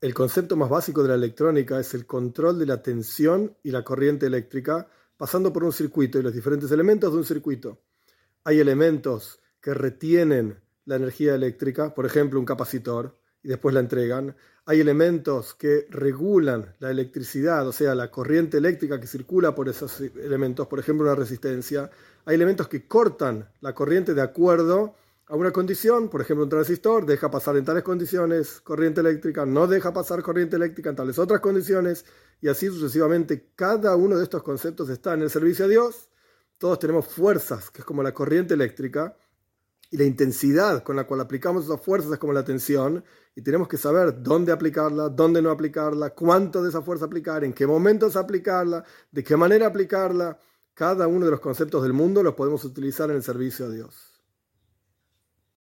El concepto más básico de la electrónica es el control de la tensión y la corriente eléctrica pasando por un circuito y los diferentes elementos de un circuito. Hay elementos que retienen la energía eléctrica, por ejemplo un capacitor, y después la entregan. Hay elementos que regulan la electricidad, o sea, la corriente eléctrica que circula por esos elementos, por ejemplo una resistencia. Hay elementos que cortan la corriente de acuerdo a una condición, por ejemplo un transistor deja pasar en tales condiciones corriente eléctrica, no deja pasar corriente eléctrica en tales otras condiciones, y así sucesivamente. Cada uno de estos conceptos está en el servicio a Dios. Todos tenemos fuerzas, que es como la corriente eléctrica, y la intensidad con la cual aplicamos esas fuerzas es como la tensión, y tenemos que saber dónde aplicarla, dónde no aplicarla, cuánto de esa fuerza aplicar, en qué momentos aplicarla, de qué manera aplicarla. Cada uno de los conceptos del mundo los podemos utilizar en el servicio a Dios.